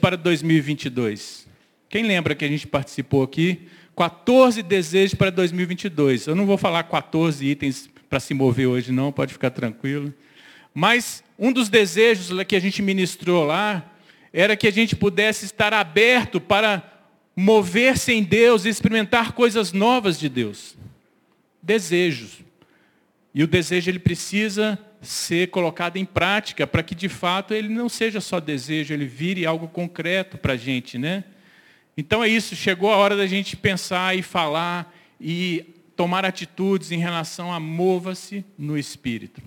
para 2022. Quem lembra que a gente participou aqui? 14 desejos para 2022. Eu não vou falar 14 itens para se mover hoje, não, pode ficar tranquilo. Mas um dos desejos que a gente ministrou lá era que a gente pudesse estar aberto para mover-se em Deus e experimentar coisas novas de Deus. Desejos. E o desejo ele precisa ser colocado em prática para que de fato ele não seja só desejo, ele vire algo concreto para a gente, né? Então é isso, chegou a hora da gente pensar e falar e tomar atitudes em relação a mova-se no Espírito.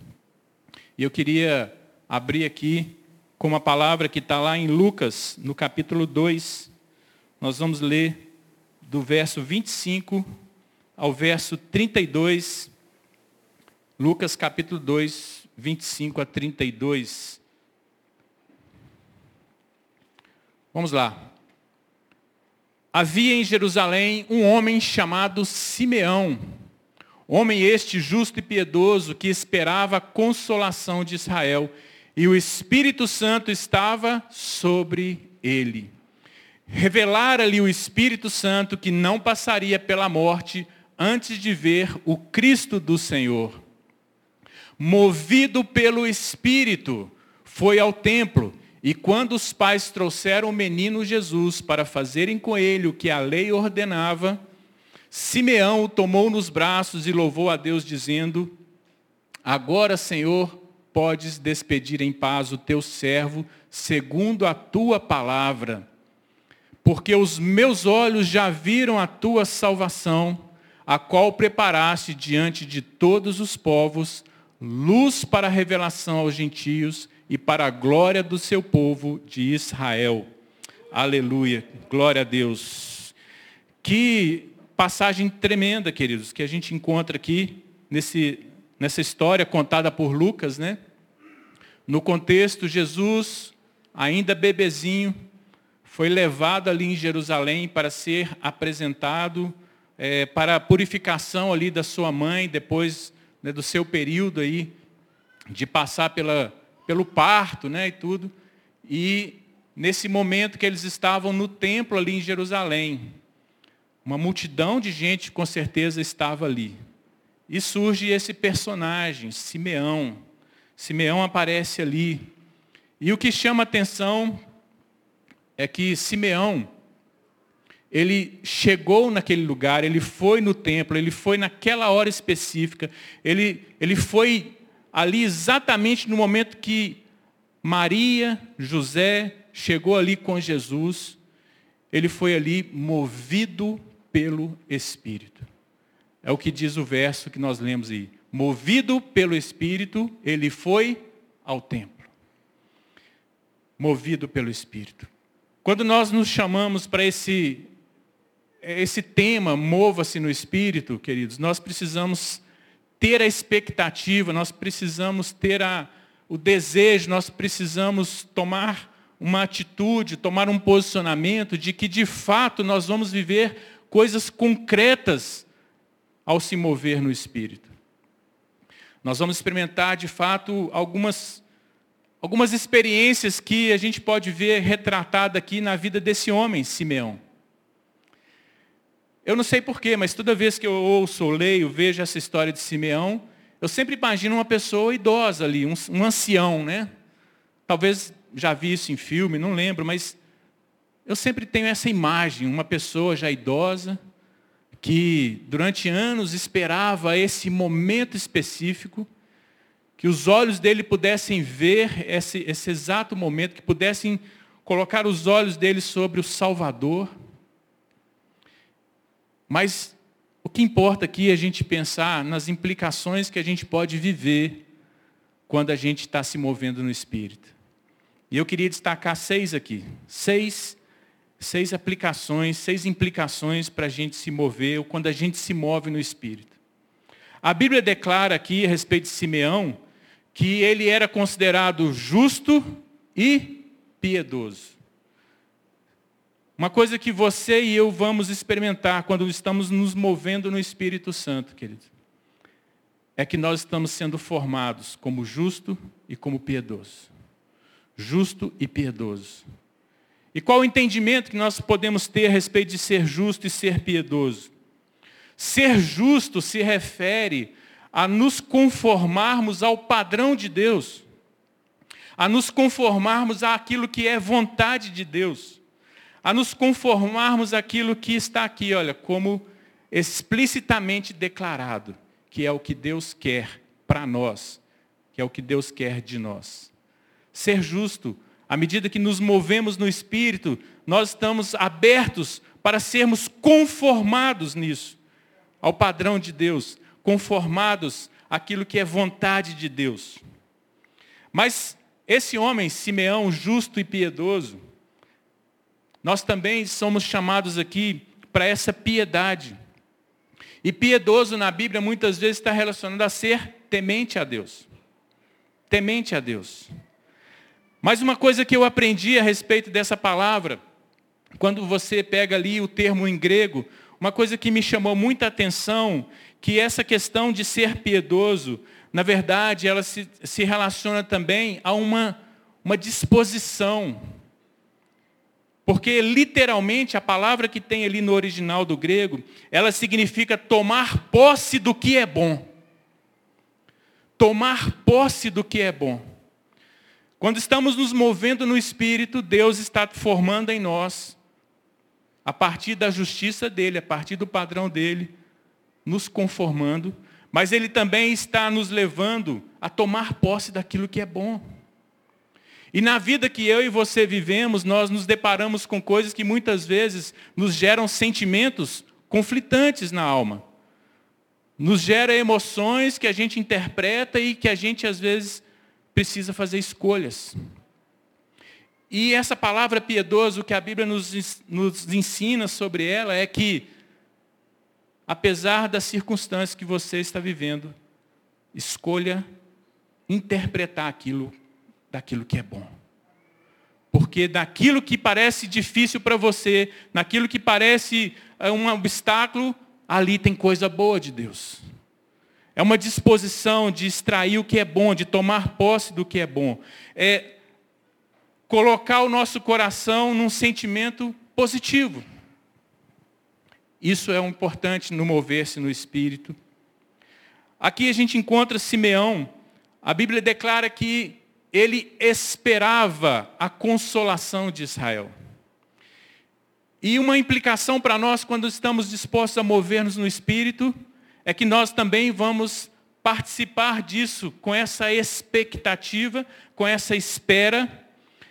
E eu queria abrir aqui com uma palavra que está lá em Lucas, no capítulo 2. Nós vamos ler do verso 25 ao verso 32. Lucas capítulo 2, 25 a 32. Vamos lá. Havia em Jerusalém um homem chamado Simeão, homem este justo e piedoso que esperava a consolação de Israel, e o Espírito Santo estava sobre ele. Revelara-lhe o Espírito Santo que não passaria pela morte antes de ver o Cristo do Senhor. Movido pelo Espírito, foi ao templo e quando os pais trouxeram o menino Jesus para fazerem com ele o que a lei ordenava, Simeão o tomou nos braços e louvou a Deus, dizendo: Agora, Senhor, podes despedir em paz o teu servo, segundo a tua palavra. Porque os meus olhos já viram a tua salvação, a qual preparaste diante de todos os povos, luz para a revelação aos gentios e para a glória do seu povo de Israel. Aleluia. Glória a Deus. Que passagem tremenda, queridos, que a gente encontra aqui nesse, nessa história contada por Lucas, né? No contexto, Jesus, ainda bebezinho, foi levado ali em Jerusalém para ser apresentado é, para a purificação ali da sua mãe, depois né, do seu período aí de passar pela pelo parto, né, e tudo. E nesse momento que eles estavam no templo ali em Jerusalém, uma multidão de gente com certeza estava ali. E surge esse personagem, Simeão. Simeão aparece ali. E o que chama atenção é que Simeão, ele chegou naquele lugar, ele foi no templo, ele foi naquela hora específica, ele, ele foi ali exatamente no momento que Maria, José, chegou ali com Jesus, ele foi ali movido pelo Espírito. É o que diz o verso que nós lemos aí. Movido pelo Espírito, ele foi ao templo. Movido pelo Espírito. Quando nós nos chamamos para esse, esse tema, mova-se no Espírito, queridos, nós precisamos ter a expectativa, nós precisamos ter a, o desejo, nós precisamos tomar uma atitude, tomar um posicionamento de que de fato nós vamos viver coisas concretas ao se mover no Espírito. Nós vamos experimentar de fato algumas, algumas experiências que a gente pode ver retratada aqui na vida desse homem, Simeão. Eu não sei porquê, mas toda vez que eu ouço, leio, vejo essa história de Simeão, eu sempre imagino uma pessoa idosa ali, um, um ancião, né? Talvez já vi isso em filme, não lembro, mas eu sempre tenho essa imagem, uma pessoa já idosa, que durante anos esperava esse momento específico, que os olhos dele pudessem ver esse, esse exato momento, que pudessem colocar os olhos dele sobre o Salvador mas o que importa aqui é a gente pensar nas implicações que a gente pode viver quando a gente está se movendo no Espírito. E eu queria destacar seis aqui. Seis, seis aplicações, seis implicações para a gente se mover, ou quando a gente se move no Espírito. A Bíblia declara aqui a respeito de Simeão que ele era considerado justo e piedoso. Uma coisa que você e eu vamos experimentar quando estamos nos movendo no Espírito Santo, querido, é que nós estamos sendo formados como justo e como piedoso. Justo e piedoso. E qual o entendimento que nós podemos ter a respeito de ser justo e ser piedoso? Ser justo se refere a nos conformarmos ao padrão de Deus, a nos conformarmos àquilo que é vontade de Deus, a nos conformarmos àquilo que está aqui, olha, como explicitamente declarado, que é o que Deus quer para nós, que é o que Deus quer de nós. Ser justo, à medida que nos movemos no Espírito, nós estamos abertos para sermos conformados nisso, ao padrão de Deus, conformados àquilo que é vontade de Deus. Mas esse homem, Simeão, justo e piedoso, nós também somos chamados aqui para essa piedade. E piedoso na Bíblia muitas vezes está relacionado a ser temente a Deus. Temente a Deus. Mas uma coisa que eu aprendi a respeito dessa palavra, quando você pega ali o termo em grego, uma coisa que me chamou muita atenção, que essa questão de ser piedoso, na verdade, ela se, se relaciona também a uma, uma disposição porque literalmente a palavra que tem ali no original do grego, ela significa tomar posse do que é bom. Tomar posse do que é bom. Quando estamos nos movendo no Espírito, Deus está formando em nós, a partir da justiça dele, a partir do padrão dele, nos conformando, mas Ele também está nos levando a tomar posse daquilo que é bom. E na vida que eu e você vivemos, nós nos deparamos com coisas que muitas vezes nos geram sentimentos conflitantes na alma. Nos gera emoções que a gente interpreta e que a gente às vezes precisa fazer escolhas. E essa palavra piedoso que a Bíblia nos, nos ensina sobre ela é que, apesar das circunstâncias que você está vivendo, escolha interpretar aquilo daquilo que é bom. Porque daquilo que parece difícil para você, naquilo que parece eh, um obstáculo, ali tem coisa boa de Deus. É uma disposição de extrair o que é bom, de tomar posse do que é bom. É colocar o nosso coração num sentimento positivo. Isso é um importante no mover-se no espírito. Aqui a gente encontra Simeão. A Bíblia declara que ele esperava a consolação de Israel. E uma implicação para nós, quando estamos dispostos a mover-nos no Espírito, é que nós também vamos participar disso com essa expectativa, com essa espera,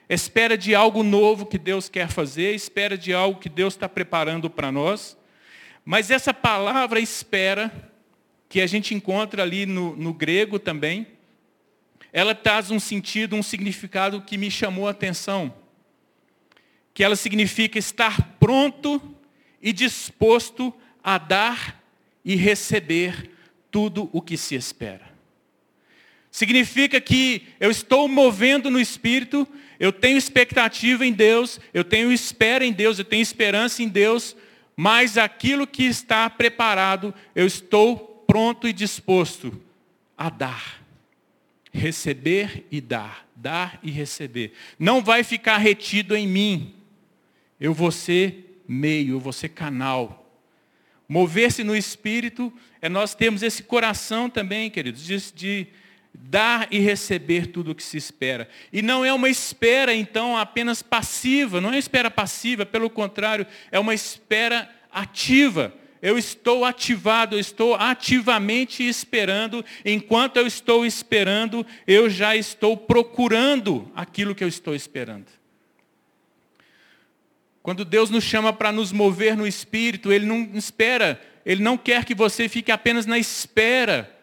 espera de algo novo que Deus quer fazer, espera de algo que Deus está preparando para nós. Mas essa palavra espera, que a gente encontra ali no, no grego também, ela traz um sentido, um significado que me chamou a atenção. Que ela significa estar pronto e disposto a dar e receber tudo o que se espera. Significa que eu estou movendo no Espírito, eu tenho expectativa em Deus, eu tenho espera em Deus, eu tenho esperança em Deus, mas aquilo que está preparado, eu estou pronto e disposto a dar receber e dar, dar e receber. Não vai ficar retido em mim. Eu vou ser meio, eu vou ser canal. Mover-se no Espírito é nós termos esse coração também, queridos, de, de dar e receber tudo o que se espera. E não é uma espera, então, apenas passiva, não é espera passiva, pelo contrário, é uma espera ativa eu estou ativado, eu estou ativamente esperando. Enquanto eu estou esperando, eu já estou procurando aquilo que eu estou esperando. Quando Deus nos chama para nos mover no Espírito, Ele não espera, Ele não quer que você fique apenas na espera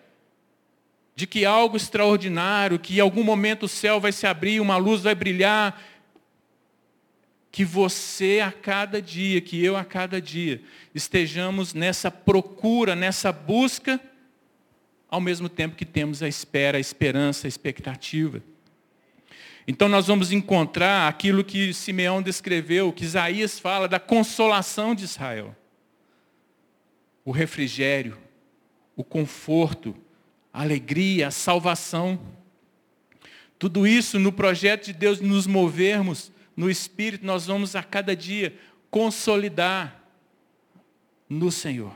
de que algo extraordinário, que em algum momento o céu vai se abrir, uma luz vai brilhar, que você a cada dia, que eu a cada dia, estejamos nessa procura, nessa busca, ao mesmo tempo que temos a espera, a esperança, a expectativa. Então nós vamos encontrar aquilo que Simeão descreveu, que Isaías fala da consolação de Israel. O refrigério, o conforto, a alegria, a salvação. Tudo isso no projeto de Deus nos movermos no Espírito, nós vamos a cada dia consolidar no Senhor.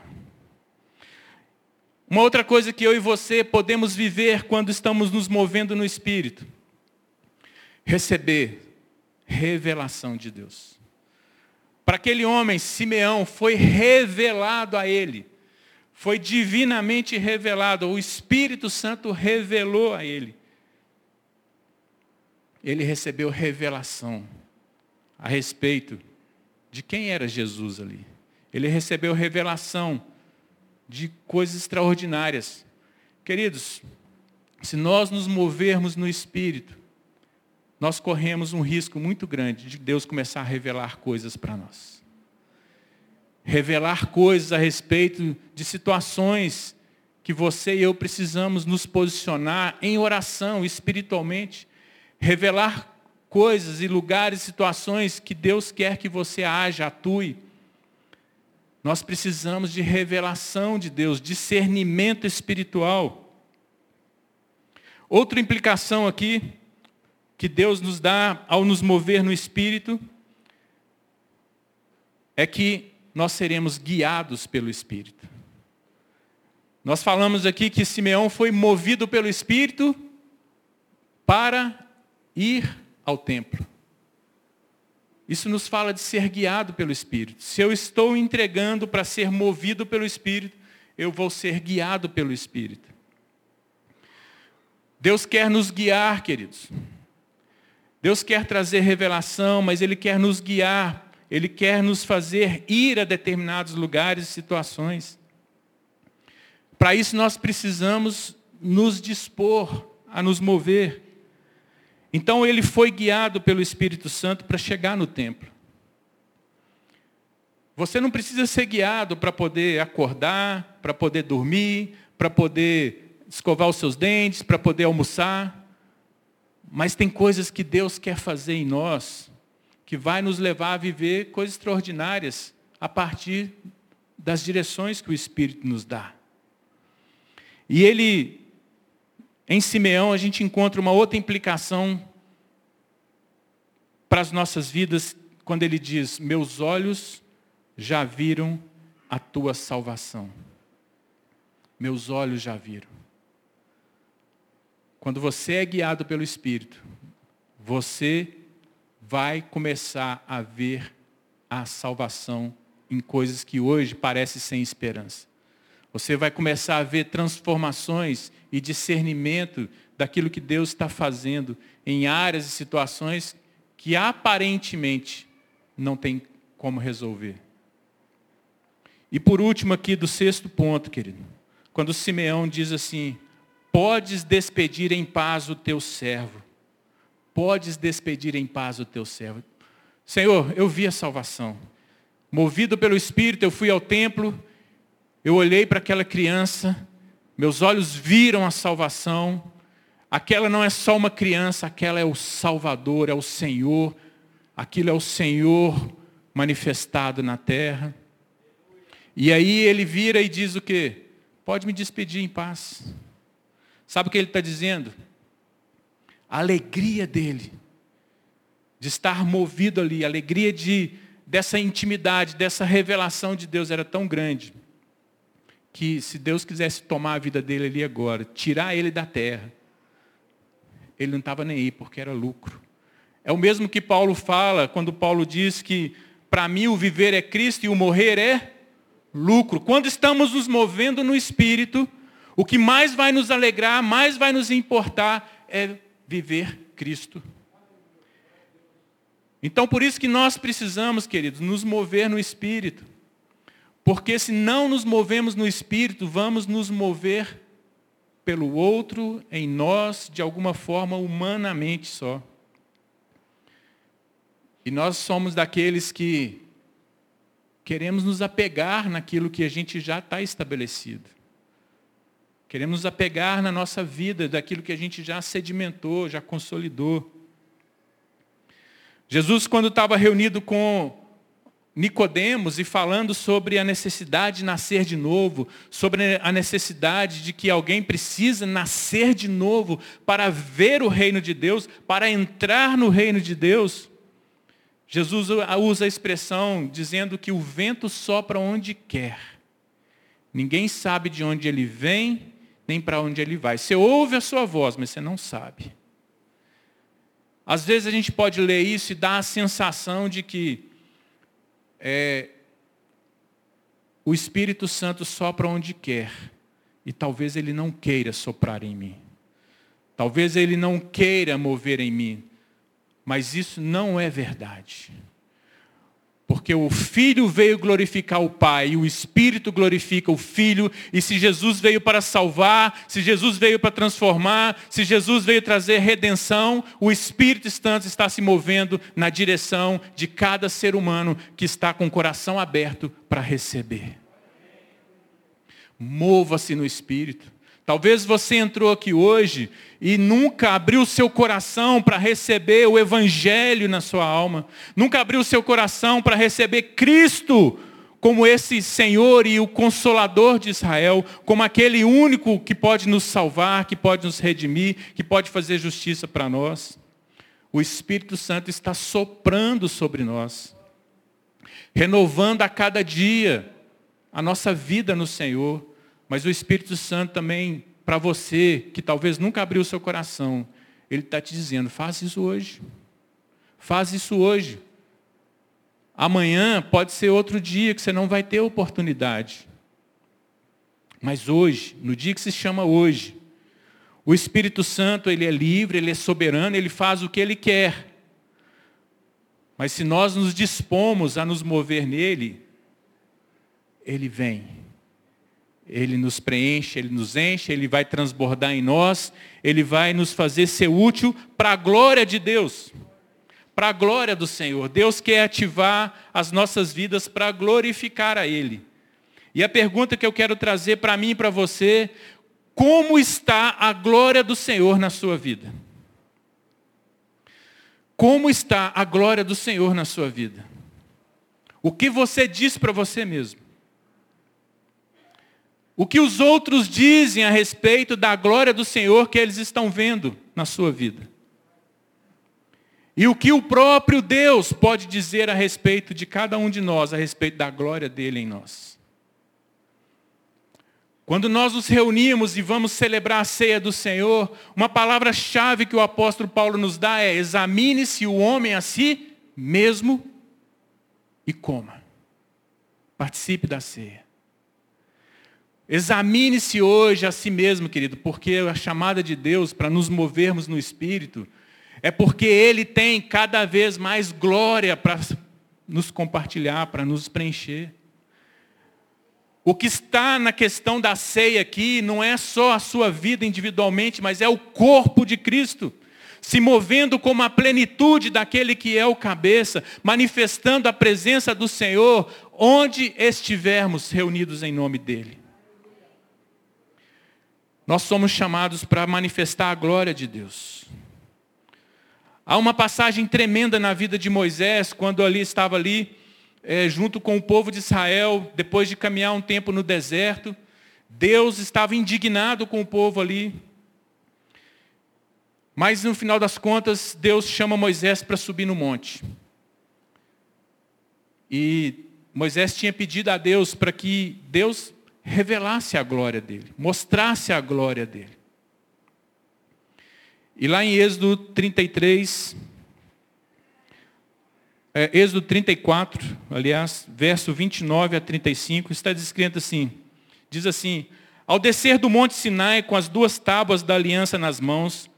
Uma outra coisa que eu e você podemos viver quando estamos nos movendo no Espírito, receber revelação de Deus. Para aquele homem, Simeão, foi revelado a ele, foi divinamente revelado, o Espírito Santo revelou a ele. Ele recebeu revelação a respeito de quem era Jesus ali. Ele recebeu revelação de coisas extraordinárias. Queridos, se nós nos movermos no Espírito, nós corremos um risco muito grande de Deus começar a revelar coisas para nós. Revelar coisas a respeito de situações que você e eu precisamos nos posicionar em oração espiritualmente. Revelar coisas e lugares, situações que Deus quer que você haja, atue. Nós precisamos de revelação de Deus, discernimento espiritual. Outra implicação aqui que Deus nos dá ao nos mover no espírito é que nós seremos guiados pelo espírito. Nós falamos aqui que Simeão foi movido pelo espírito para ir ao templo. Isso nos fala de ser guiado pelo Espírito. Se eu estou entregando para ser movido pelo Espírito, eu vou ser guiado pelo Espírito. Deus quer nos guiar, queridos. Deus quer trazer revelação, mas Ele quer nos guiar. Ele quer nos fazer ir a determinados lugares e situações. Para isso nós precisamos nos dispor a nos mover. Então ele foi guiado pelo Espírito Santo para chegar no templo. Você não precisa ser guiado para poder acordar, para poder dormir, para poder escovar os seus dentes, para poder almoçar. Mas tem coisas que Deus quer fazer em nós, que vai nos levar a viver coisas extraordinárias a partir das direções que o Espírito nos dá. E ele em Simeão, a gente encontra uma outra implicação para as nossas vidas, quando ele diz: Meus olhos já viram a tua salvação. Meus olhos já viram. Quando você é guiado pelo Espírito, você vai começar a ver a salvação em coisas que hoje parecem sem esperança. Você vai começar a ver transformações e discernimento daquilo que Deus está fazendo em áreas e situações que aparentemente não tem como resolver. E por último aqui do sexto ponto, querido, quando Simeão diz assim, podes despedir em paz o teu servo. Podes despedir em paz o teu servo. Senhor, eu vi a salvação. Movido pelo Espírito, eu fui ao templo, eu olhei para aquela criança, meus olhos viram a salvação. Aquela não é só uma criança, aquela é o Salvador, é o Senhor. Aquilo é o Senhor manifestado na terra. E aí ele vira e diz o quê? Pode me despedir em paz. Sabe o que ele está dizendo? A alegria dele, de estar movido ali, a alegria de, dessa intimidade, dessa revelação de Deus era tão grande que se Deus quisesse tomar a vida dele ali agora, tirar ele da terra, ele não estava nem aí, porque era lucro. É o mesmo que Paulo fala, quando Paulo diz que para mim o viver é Cristo e o morrer é lucro. Quando estamos nos movendo no Espírito, o que mais vai nos alegrar, mais vai nos importar é viver Cristo. Então, por isso que nós precisamos, queridos, nos mover no Espírito. Porque se não nos movemos no Espírito, vamos nos mover pelo outro, em nós, de alguma forma, humanamente só. E nós somos daqueles que queremos nos apegar naquilo que a gente já está estabelecido. Queremos nos apegar na nossa vida daquilo que a gente já sedimentou, já consolidou. Jesus, quando estava reunido com Nicodemos e falando sobre a necessidade de nascer de novo, sobre a necessidade de que alguém precisa nascer de novo para ver o reino de Deus, para entrar no reino de Deus. Jesus usa a expressão dizendo que o vento sopra onde quer. Ninguém sabe de onde ele vem, nem para onde ele vai. Você ouve a sua voz, mas você não sabe. Às vezes a gente pode ler isso e dar a sensação de que é, o Espírito Santo sopra onde quer. E talvez ele não queira soprar em mim. Talvez ele não queira mover em mim. Mas isso não é verdade. Porque o Filho veio glorificar o Pai, e o Espírito glorifica o Filho, e se Jesus veio para salvar, se Jesus veio para transformar, se Jesus veio trazer redenção, o Espírito Santo está se movendo na direção de cada ser humano que está com o coração aberto para receber. Mova-se no Espírito. Talvez você entrou aqui hoje e nunca abriu seu coração para receber o Evangelho na sua alma. Nunca abriu seu coração para receber Cristo como esse Senhor e o Consolador de Israel, como aquele único que pode nos salvar, que pode nos redimir, que pode fazer justiça para nós. O Espírito Santo está soprando sobre nós, renovando a cada dia a nossa vida no Senhor mas o Espírito Santo também, para você, que talvez nunca abriu o seu coração, ele está te dizendo, faz isso hoje. Faz isso hoje. Amanhã pode ser outro dia que você não vai ter oportunidade. Mas hoje, no dia que se chama hoje, o Espírito Santo, ele é livre, ele é soberano, ele faz o que ele quer. Mas se nós nos dispomos a nos mover nele, ele vem. Ele nos preenche, Ele nos enche, Ele vai transbordar em nós, Ele vai nos fazer ser útil para a glória de Deus, para a glória do Senhor. Deus quer ativar as nossas vidas para glorificar a Ele. E a pergunta que eu quero trazer para mim e para você, como está a glória do Senhor na sua vida? Como está a glória do Senhor na sua vida? O que você diz para você mesmo? O que os outros dizem a respeito da glória do Senhor que eles estão vendo na sua vida. E o que o próprio Deus pode dizer a respeito de cada um de nós, a respeito da glória dele em nós. Quando nós nos reunimos e vamos celebrar a ceia do Senhor, uma palavra-chave que o apóstolo Paulo nos dá é: examine-se o homem a si mesmo e coma. Participe da ceia. Examine-se hoje a si mesmo, querido, porque a chamada de Deus para nos movermos no Espírito é porque Ele tem cada vez mais glória para nos compartilhar, para nos preencher. O que está na questão da ceia aqui não é só a sua vida individualmente, mas é o corpo de Cristo, se movendo como a plenitude daquele que é o cabeça, manifestando a presença do Senhor onde estivermos reunidos em nome dEle. Nós somos chamados para manifestar a glória de Deus. Há uma passagem tremenda na vida de Moisés, quando ali estava ali, é, junto com o povo de Israel, depois de caminhar um tempo no deserto. Deus estava indignado com o povo ali. Mas no final das contas, Deus chama Moisés para subir no monte. E Moisés tinha pedido a Deus para que Deus revelasse a glória dele, mostrasse a glória dele. E lá em Êxodo 33, é, Êxodo 34, aliás, verso 29 a 35, está descrito assim, diz assim, ao descer do monte Sinai com as duas tábuas da aliança nas mãos,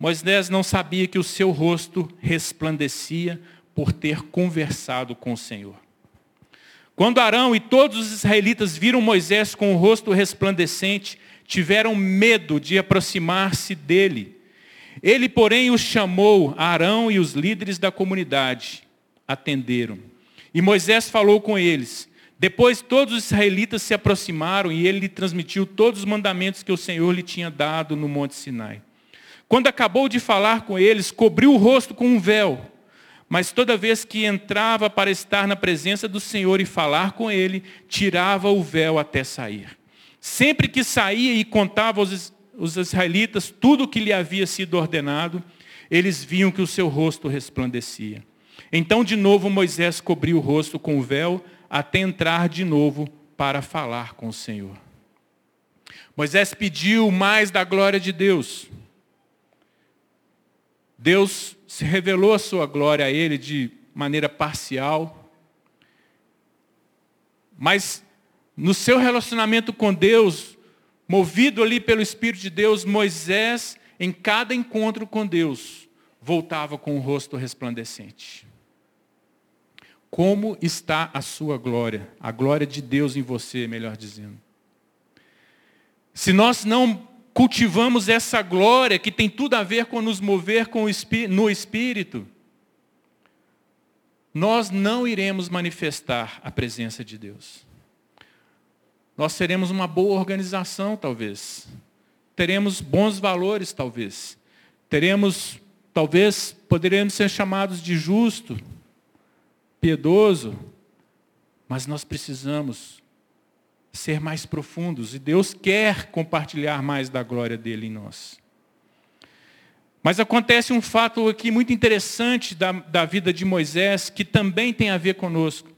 Moisés não sabia que o seu rosto resplandecia por ter conversado com o Senhor. Quando Arão e todos os israelitas viram Moisés com o rosto resplandecente, tiveram medo de aproximar-se dele. Ele, porém, os chamou, Arão e os líderes da comunidade. Atenderam. E Moisés falou com eles. Depois todos os israelitas se aproximaram e ele lhe transmitiu todos os mandamentos que o Senhor lhe tinha dado no Monte Sinai. Quando acabou de falar com eles, cobriu o rosto com um véu. Mas toda vez que entrava para estar na presença do Senhor e falar com Ele, tirava o véu até sair. Sempre que saía e contava aos, os israelitas tudo o que lhe havia sido ordenado, eles viam que o seu rosto resplandecia. Então, de novo, Moisés cobriu o rosto com o véu até entrar de novo para falar com o Senhor. Moisés pediu mais da glória de Deus. Deus se revelou a sua glória a ele de maneira parcial. Mas no seu relacionamento com Deus, movido ali pelo Espírito de Deus, Moisés, em cada encontro com Deus, voltava com o rosto resplandecente. Como está a sua glória? A glória de Deus em você, melhor dizendo. Se nós não cultivamos essa glória que tem tudo a ver com nos mover com o no Espírito, nós não iremos manifestar a presença de Deus. Nós seremos uma boa organização, talvez. Teremos bons valores, talvez. Teremos, talvez, poderemos ser chamados de justo, piedoso, mas nós precisamos ser mais profundos e Deus quer compartilhar mais da glória dele em nós. Mas acontece um fato aqui muito interessante da, da vida de Moisés, que também tem a ver conosco.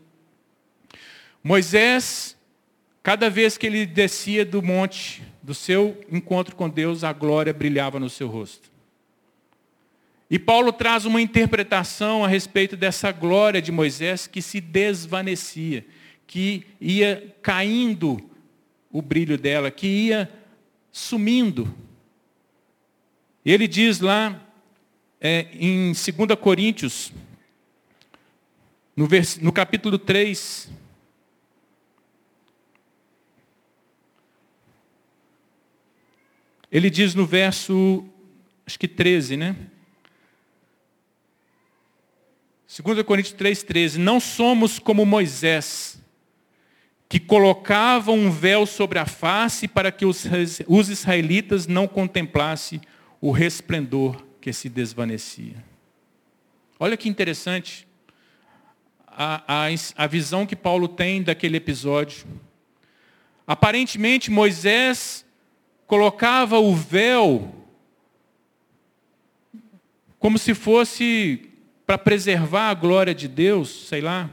Moisés, cada vez que ele descia do monte, do seu encontro com Deus, a glória brilhava no seu rosto. E Paulo traz uma interpretação a respeito dessa glória de Moisés que se desvanecia que ia caindo o brilho dela, que ia sumindo. Ele diz lá é, em 2 Coríntios, no, vers, no capítulo 3, ele diz no verso, acho que 13, né? 2 Coríntios 3,13, não somos como Moisés, que colocavam um véu sobre a face para que os, os israelitas não contemplassem o resplendor que se desvanecia. Olha que interessante a, a, a visão que Paulo tem daquele episódio. Aparentemente, Moisés colocava o véu como se fosse para preservar a glória de Deus, sei lá.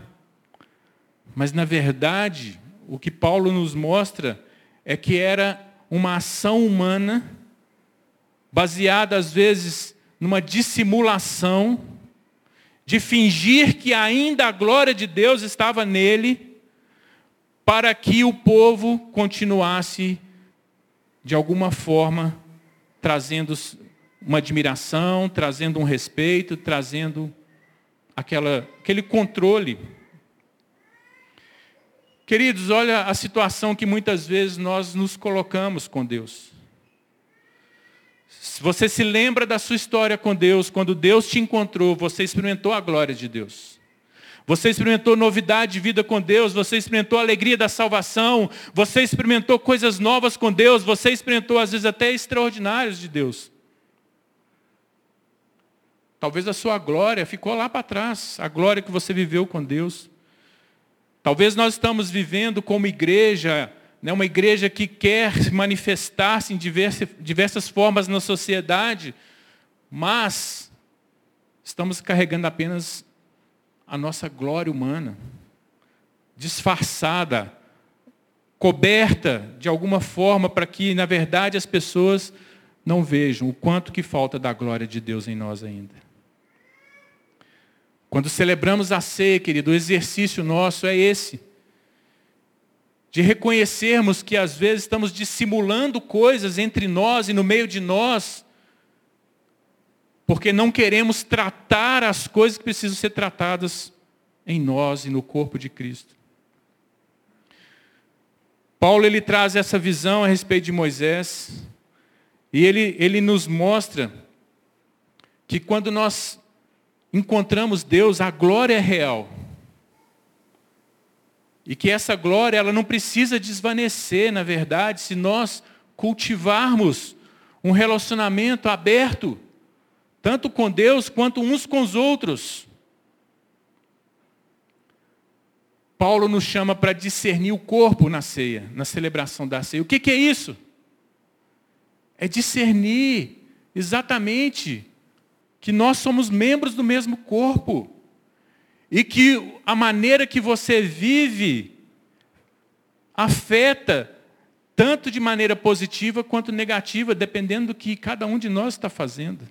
Mas, na verdade, o que Paulo nos mostra é que era uma ação humana, baseada às vezes numa dissimulação, de fingir que ainda a glória de Deus estava nele, para que o povo continuasse, de alguma forma, trazendo uma admiração, trazendo um respeito, trazendo aquela, aquele controle Queridos, olha a situação que muitas vezes nós nos colocamos com Deus. Você se lembra da sua história com Deus, quando Deus te encontrou, você experimentou a glória de Deus. Você experimentou novidade de vida com Deus, você experimentou a alegria da salvação, você experimentou coisas novas com Deus, você experimentou às vezes até extraordinários de Deus. Talvez a sua glória ficou lá para trás, a glória que você viveu com Deus. Talvez nós estamos vivendo como igreja, né, uma igreja que quer manifestar-se em diversas, diversas formas na sociedade, mas estamos carregando apenas a nossa glória humana, disfarçada, coberta de alguma forma para que, na verdade, as pessoas não vejam o quanto que falta da glória de Deus em nós ainda. Quando celebramos a ceia, querido, o exercício nosso é esse. De reconhecermos que às vezes estamos dissimulando coisas entre nós e no meio de nós, porque não queremos tratar as coisas que precisam ser tratadas em nós e no corpo de Cristo. Paulo ele traz essa visão a respeito de Moisés, e ele, ele nos mostra que quando nós encontramos Deus, a glória é real. E que essa glória, ela não precisa desvanecer, na verdade, se nós cultivarmos um relacionamento aberto, tanto com Deus quanto uns com os outros. Paulo nos chama para discernir o corpo na ceia, na celebração da ceia. O que, que é isso? É discernir exatamente que nós somos membros do mesmo corpo. e que a maneira que você vive afeta tanto de maneira positiva quanto negativa, dependendo do que cada um de nós está fazendo.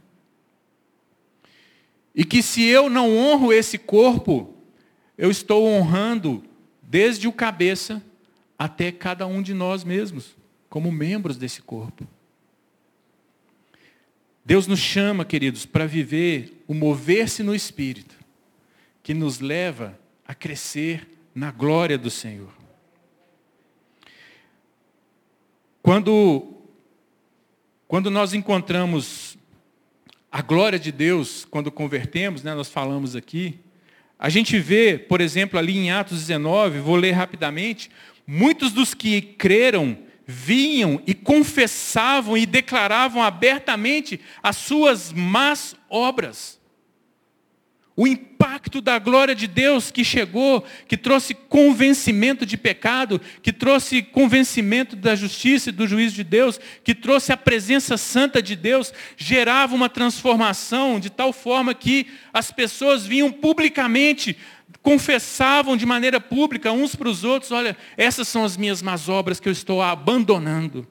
E que se eu não honro esse corpo, eu estou honrando desde o cabeça até cada um de nós mesmos, como membros desse corpo. Deus nos chama, queridos, para viver o mover-se no Espírito, que nos leva a crescer na glória do Senhor. Quando, quando nós encontramos a glória de Deus, quando convertemos, né, nós falamos aqui, a gente vê, por exemplo, ali em Atos 19, vou ler rapidamente, muitos dos que creram vinham e confessavam e declaravam abertamente as suas más obras. O impacto da glória de Deus que chegou, que trouxe convencimento de pecado, que trouxe convencimento da justiça e do juízo de Deus, que trouxe a presença santa de Deus, gerava uma transformação de tal forma que as pessoas vinham publicamente confessavam de maneira pública uns para os outros: olha, essas são as minhas más obras que eu estou abandonando.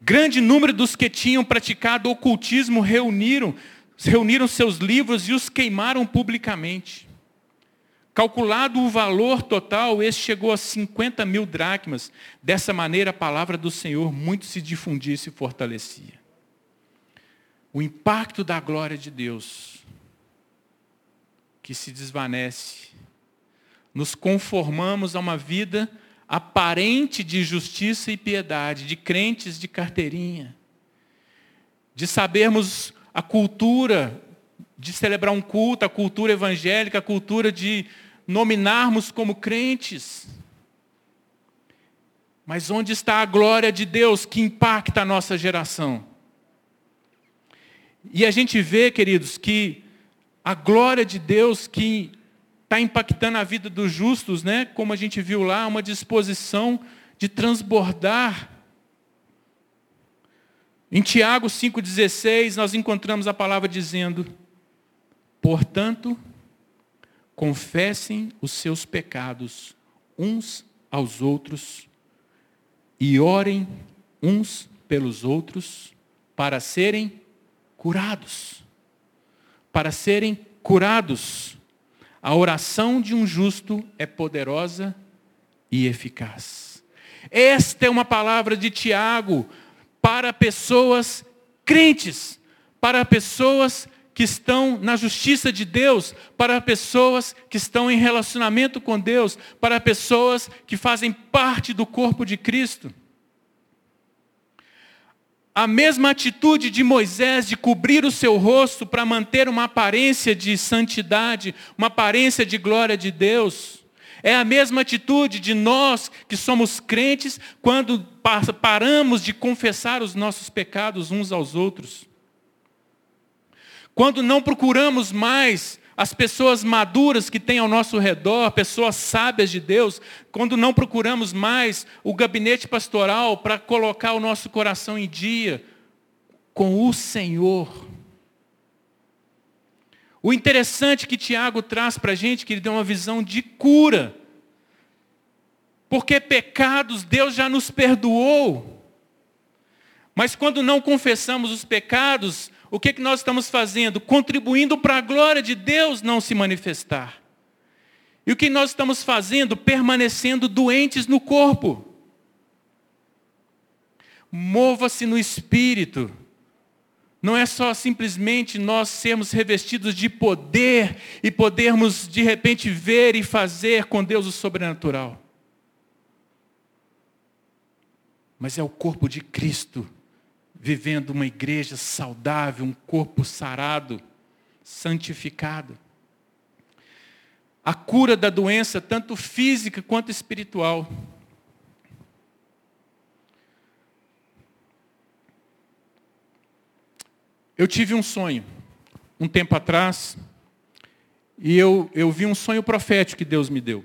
Grande número dos que tinham praticado ocultismo reuniram, reuniram seus livros e os queimaram publicamente. Calculado o valor total, esse chegou a 50 mil dracmas. Dessa maneira, a palavra do Senhor muito se difundia e se fortalecia. O impacto da glória de Deus que se desvanece. Nos conformamos a uma vida aparente de justiça e piedade, de crentes de carteirinha, de sabermos a cultura de celebrar um culto, a cultura evangélica, a cultura de nominarmos como crentes. Mas onde está a glória de Deus que impacta a nossa geração? E a gente vê, queridos, que a glória de Deus que está impactando a vida dos justos, né? como a gente viu lá, uma disposição de transbordar. Em Tiago 5,16, nós encontramos a palavra dizendo: Portanto, confessem os seus pecados uns aos outros e orem uns pelos outros para serem curados para serem curados. A oração de um justo é poderosa e eficaz. Esta é uma palavra de Tiago para pessoas crentes, para pessoas que estão na justiça de Deus, para pessoas que estão em relacionamento com Deus, para pessoas que fazem parte do corpo de Cristo. A mesma atitude de Moisés de cobrir o seu rosto para manter uma aparência de santidade, uma aparência de glória de Deus. É a mesma atitude de nós que somos crentes quando paramos de confessar os nossos pecados uns aos outros. Quando não procuramos mais as pessoas maduras que tem ao nosso redor, pessoas sábias de Deus, quando não procuramos mais o gabinete pastoral para colocar o nosso coração em dia com o Senhor. O interessante que Tiago traz para a gente, que ele deu uma visão de cura. Porque pecados Deus já nos perdoou. Mas quando não confessamos os pecados, o que, que nós estamos fazendo? Contribuindo para a glória de Deus não se manifestar. E o que nós estamos fazendo? Permanecendo doentes no corpo. Mova-se no espírito. Não é só simplesmente nós sermos revestidos de poder e podermos de repente ver e fazer com Deus o sobrenatural. Mas é o corpo de Cristo vivendo uma igreja saudável, um corpo sarado, santificado. A cura da doença, tanto física quanto espiritual. Eu tive um sonho, um tempo atrás, e eu, eu vi um sonho profético que Deus me deu.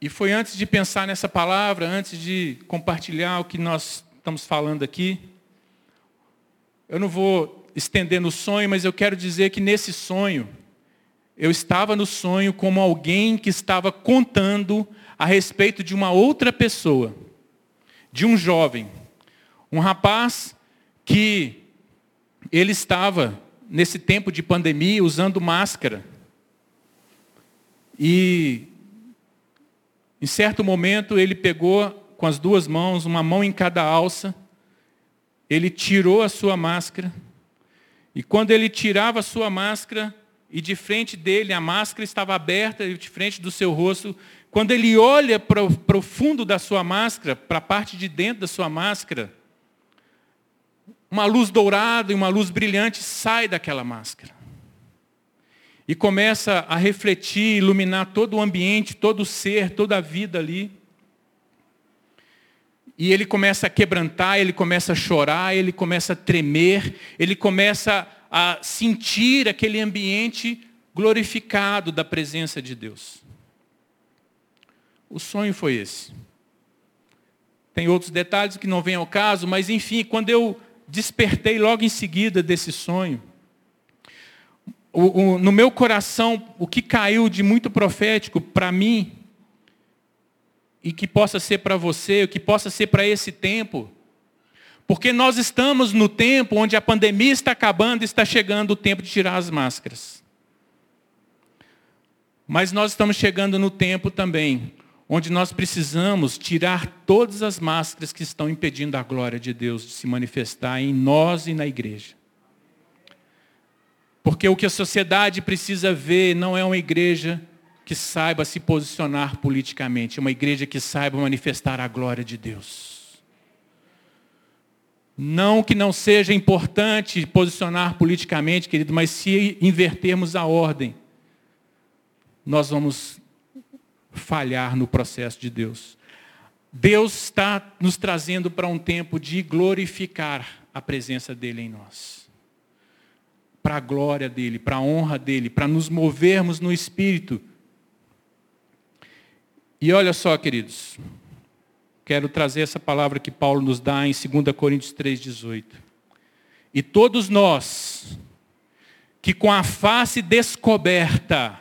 E foi antes de pensar nessa palavra, antes de compartilhar o que nós estamos falando aqui. Eu não vou estender no sonho, mas eu quero dizer que nesse sonho, eu estava no sonho como alguém que estava contando a respeito de uma outra pessoa, de um jovem, um rapaz que ele estava nesse tempo de pandemia usando máscara. E em certo momento ele pegou com as duas mãos, uma mão em cada alça, ele tirou a sua máscara. E quando ele tirava a sua máscara, e de frente dele a máscara estava aberta, e de frente do seu rosto, quando ele olha para o fundo da sua máscara, para a parte de dentro da sua máscara, uma luz dourada e uma luz brilhante sai daquela máscara. E começa a refletir, iluminar todo o ambiente, todo o ser, toda a vida ali. E ele começa a quebrantar, ele começa a chorar, ele começa a tremer, ele começa a sentir aquele ambiente glorificado da presença de Deus. O sonho foi esse. Tem outros detalhes que não vêm ao caso, mas enfim, quando eu despertei logo em seguida desse sonho, o, o, no meu coração, o que caiu de muito profético para mim, e que possa ser para você, o que possa ser para esse tempo, porque nós estamos no tempo onde a pandemia está acabando e está chegando o tempo de tirar as máscaras. Mas nós estamos chegando no tempo também onde nós precisamos tirar todas as máscaras que estão impedindo a glória de Deus de se manifestar em nós e na igreja. Porque o que a sociedade precisa ver não é uma igreja que saiba se posicionar politicamente, uma igreja que saiba manifestar a glória de Deus. Não que não seja importante posicionar politicamente, querido, mas se invertermos a ordem, nós vamos falhar no processo de Deus. Deus está nos trazendo para um tempo de glorificar a presença dEle em nós. Para a glória dEle, para a honra dEle, para nos movermos no Espírito. E olha só, queridos, quero trazer essa palavra que Paulo nos dá em 2 Coríntios 3,18. E todos nós, que com a face descoberta,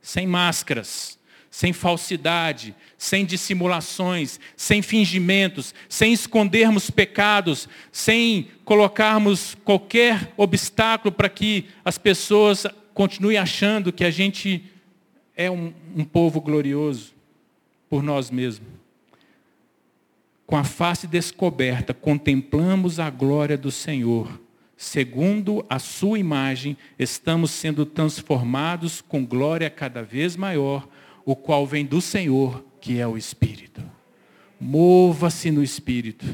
sem máscaras, sem falsidade, sem dissimulações, sem fingimentos, sem escondermos pecados, sem colocarmos qualquer obstáculo para que as pessoas continuem achando que a gente é um, um povo glorioso por nós mesmos. Com a face descoberta, contemplamos a glória do Senhor. Segundo a sua imagem, estamos sendo transformados com glória cada vez maior o qual vem do Senhor, que é o Espírito. Mova-se no Espírito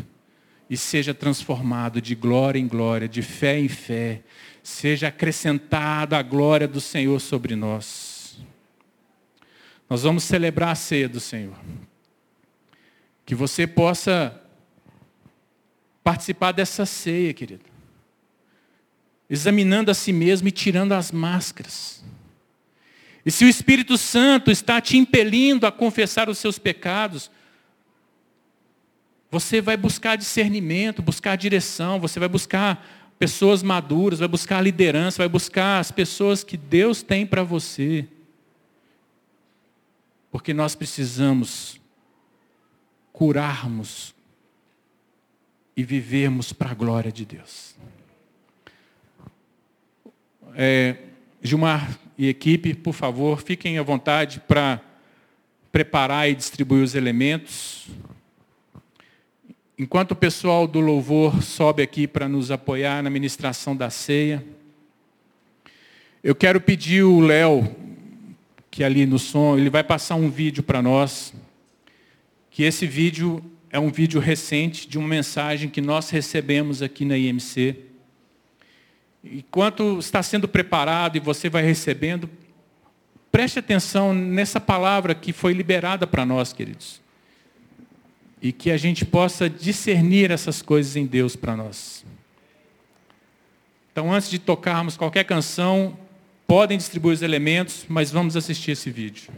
e seja transformado de glória em glória, de fé em fé. Seja acrescentada a glória do Senhor sobre nós. Nós vamos celebrar a ceia do Senhor. Que você possa participar dessa ceia, querido. Examinando a si mesmo e tirando as máscaras. E se o Espírito Santo está te impelindo a confessar os seus pecados, você vai buscar discernimento, buscar direção, você vai buscar pessoas maduras, vai buscar liderança, vai buscar as pessoas que Deus tem para você. Porque nós precisamos curarmos e vivermos para a glória de Deus. É, Gilmar e equipe, por favor, fiquem à vontade para preparar e distribuir os elementos. Enquanto o pessoal do louvor sobe aqui para nos apoiar na ministração da ceia, eu quero pedir o Léo, que é ali no som, ele vai passar um vídeo para nós, que esse vídeo é um vídeo recente de uma mensagem que nós recebemos aqui na IMC. Enquanto está sendo preparado e você vai recebendo, preste atenção nessa palavra que foi liberada para nós, queridos. E que a gente possa discernir essas coisas em Deus para nós. Então, antes de tocarmos qualquer canção, podem distribuir os elementos, mas vamos assistir esse vídeo.